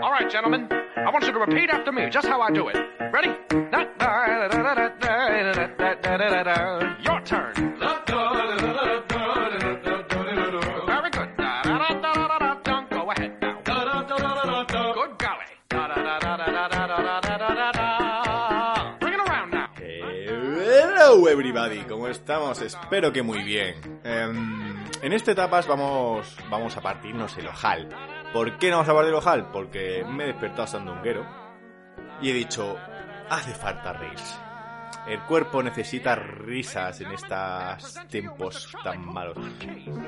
All right, gentlemen. I want you to repeat after me, just how I do it. Ready? Your turn. Very good. Go ahead now. Good golly. Bring it around now. Hello everybody, ¿cómo estamos? Espero que muy bien. Em, en este etapas vamos, vamos a partirnos el ojal. ¿Por qué no vamos a partir el ojal? Porque me he despertado sandunguero y he dicho, hace falta reírse. El cuerpo necesita risas en estos tiempos tan malos.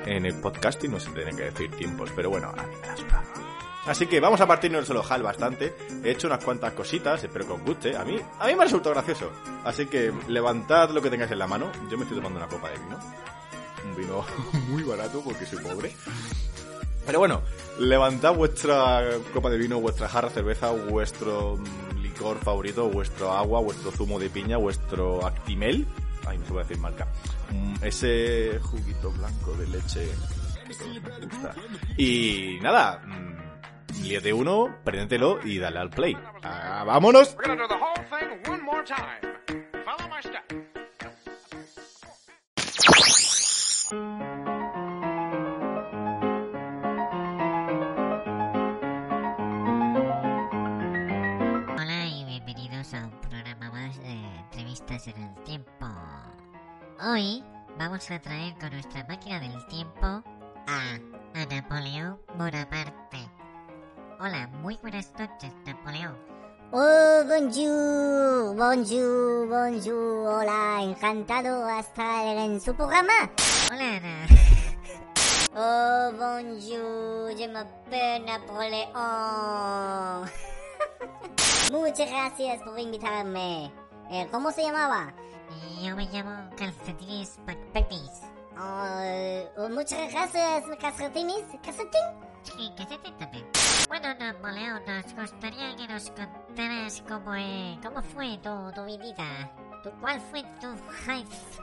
En el podcasting no se tiene que decir tiempos, pero bueno. Así que vamos a partirnos el ojal bastante. He hecho unas cuantas cositas, espero que os guste. A mí, a mí me resultó gracioso. Así que levantad lo que tengáis en la mano. Yo me estoy tomando una copa de vino. Un vino muy barato porque soy pobre. Pero bueno, levantad vuestra copa de vino, vuestra jarra cerveza, vuestro licor favorito, vuestro agua, vuestro zumo de piña, vuestro Actimel. Ay, se puede decir marca. Mm, Ese juguito blanco de leche. Y nada, mm, líate uno, y dale al play. Ah, ¡Vámonos! En el tiempo. Hoy vamos a traer con nuestra máquina del tiempo a, a Napoleón Bonaparte. Hola, muy buenas noches, Napoleón. Oh, bonjour, bonjour, bonjour, hola, encantado hasta en su programa. Hola, Ana. Oh, bonjour, je m'appelle Napoleón. Muchas gracias por invitarme. Eh, ¿Cómo se llamaba? Yo me llamo Calcetines McPetis. Oh, oh, muchas gracias, Casatinis. ¿Casatín? Sí, te también. Bueno, Napoleón, nos gustaría que nos contaras cómo, eh, cómo fue tu, tu vida. Tu, ¿Cuál fue tu life?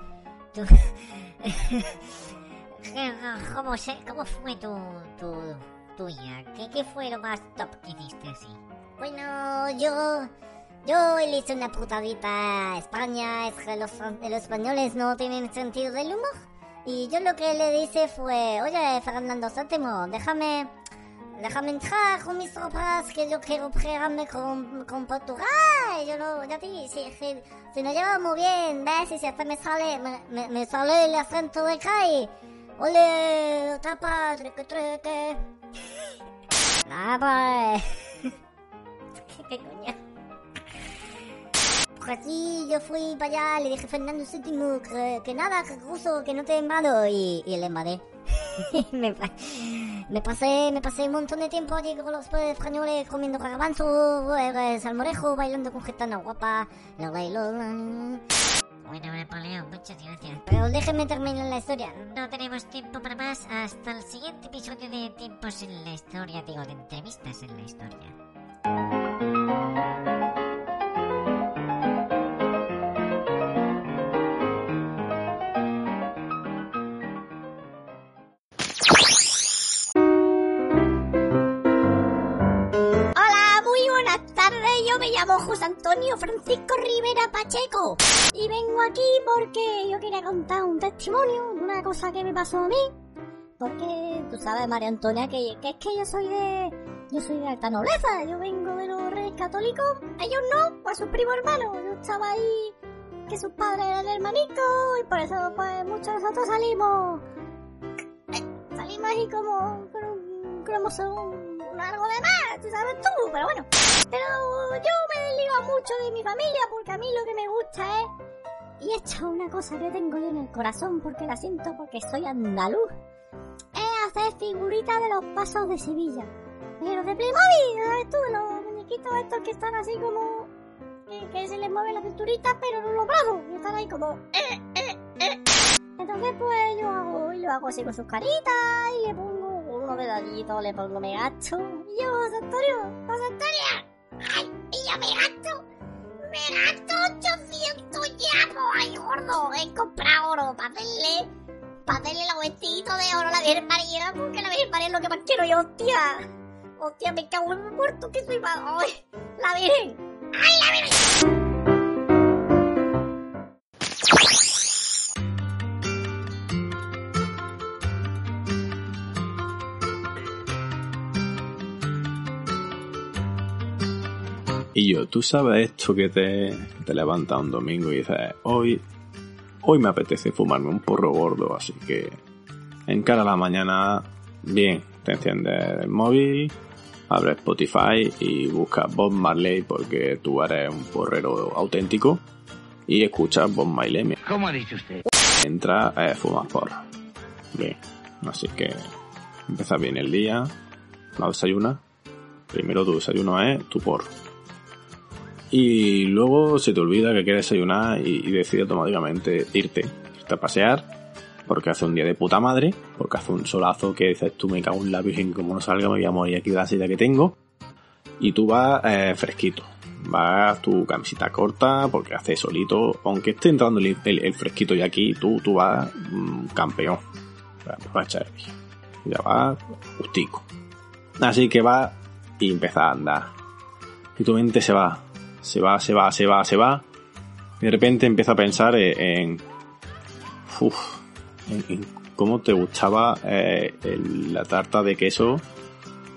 Tu... ¿Cómo, se, ¿Cómo fue tu, tu, tuya? ¿Qué, ¿Qué fue lo más top que hiciste así? Bueno, yo... Yo le hice una putadita a España, es que los, los españoles no tienen sentido del humor. Y yo lo que le dije fue, oye, Fernando VII, déjame, déjame entrar con mis tropas, que yo quiero pelearme con, con Portugal. Yo lo, ya te si, si, si nos llevamos bien, ¿ves? Y si hasta me sale, me, me, me sale el acento de calle. Ole, tapa, treque, treque. Nada, pues... ¿Qué coño? Así yo fui para allá, le dije Fernando VII que, que nada, que ruso, que no te invado y, y le invadé. me, me pasé, me pasé un montón de tiempo allí con los españoles comiendo garbanzo, salmorejo, bailando con gitana guapa. La bailo, Bueno, Napoleón, muchas gracias. Pero déjenme terminar la historia. No tenemos tiempo para más hasta el siguiente episodio de Tiempos en la Historia, digo, de entrevistas en la historia. José Antonio Francisco Rivera Pacheco. Y vengo aquí porque yo quería contar un testimonio de una cosa que me pasó a mí. Porque tú sabes, María Antonia, que, que es que yo soy de. Yo soy de alta nobleza. Yo vengo de los reyes católicos. Ellos no, pues sus primos hermanos. Yo estaba ahí. Que sus padres eran hermanitos. Y por eso, pues, muchos de nosotros salimos. Salimos ahí como. Cromosoma algo de más, sabes tú, pero bueno. Pero yo me desligo mucho de mi familia porque a mí lo que me gusta es... Y esto es una cosa que tengo yo en el corazón porque la siento porque soy andaluz. Es hacer figuritas de los pasos de Sevilla. Pero de Playmobil, ¿sabes tú? Los muñequitos estos que están así como... Que, que se les mueven las cinturitas pero no los brazos. Y están ahí como... eh, eh, eh. Entonces pues yo hago, yo hago así con sus caritas y le pongo dedallitos, le pongo me gasto. Yo, José Antonio, José. Ay, y yo me gasto. Me gasto 800 yapos. Ay, gordo, he comprado oro para hacerle... Para hacerle los vestiditos de oro a la Virgen María, porque la Virgen María es lo que más quiero yo, hostia. Hostia, me cago en mi muerto, que soy malo. ¡Ay! ¡La Virgen! ¡Ay, la Virgen! Y yo, tú sabes esto que te, te levantas un domingo y dices, hoy, hoy me apetece fumarme un porro gordo, así que en cara a la mañana, bien, te enciendes el móvil, abres Spotify y buscas Bob Marley porque tú eres un porrero auténtico y escuchas Bob Marley. ¿Cómo ha dicho usted? Entra, eh, fumas porro. Bien, así que empieza bien el día, no desayunas. Primero tu desayuno es tu porro. Y luego se te olvida que quieres desayunar y, y decides automáticamente irte, irte a pasear, porque hace un día de puta madre, porque hace un solazo que dices tú me cago en la virgen como no salga me voy a morir aquí de la silla que tengo. Y tú vas eh, fresquito, vas tu camiseta corta porque hace solito, aunque esté entrando el, el- el fresquito ya aquí, tú, tú vas mm, campeón. Aprovecha el día. Ya vas justico. Así que vas y empiezas a andar. Y tu mente se va, se va, se va, se va, se va. De repente empieza a pensar en, en, uf, en- cómo te gustaba eh, la tarta de queso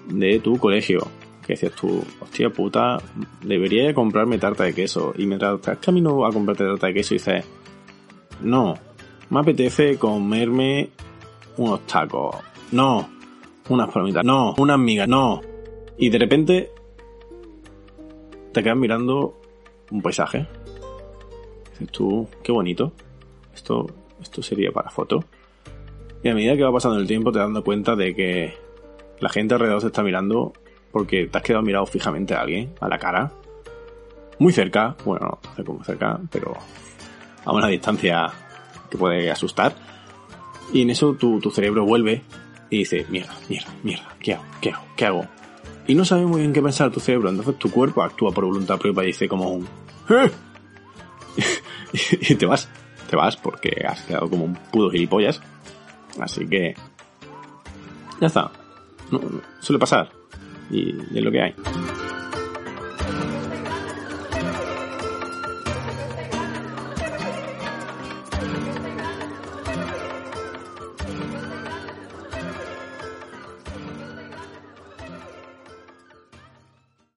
de tu colegio. Que decías tú, hostia puta, debería de comprarme tarta de queso. Y mientras estás camino a comprarte tarta de queso dices, no, me apetece comerme unos tacos. No, unas palomitas. No, unas migas. No. Y de repente te quedas mirando un paisaje. Dices tú, qué bonito. Esto, esto sería para foto. Y a medida que va pasando el tiempo te dando cuenta de que la gente alrededor se está mirando porque te has quedado mirado fijamente a alguien, a la cara. Muy cerca, bueno, no cerca, muy cerca, pero a una distancia que puede asustar. Y en eso tu, tu cerebro vuelve y dice, mierda, mierda, mierda, ¿qué hago? ¿Qué hago? ¿Qué hago? Y no sabe muy bien qué pensar tu cerebro, entonces tu cuerpo actúa por voluntad propia y dice como un... "Eh". y te vas, te vas porque has quedado como un pudo gilipollas. Así que... Ya está. No, no, suele pasar. Y, y es lo que hay.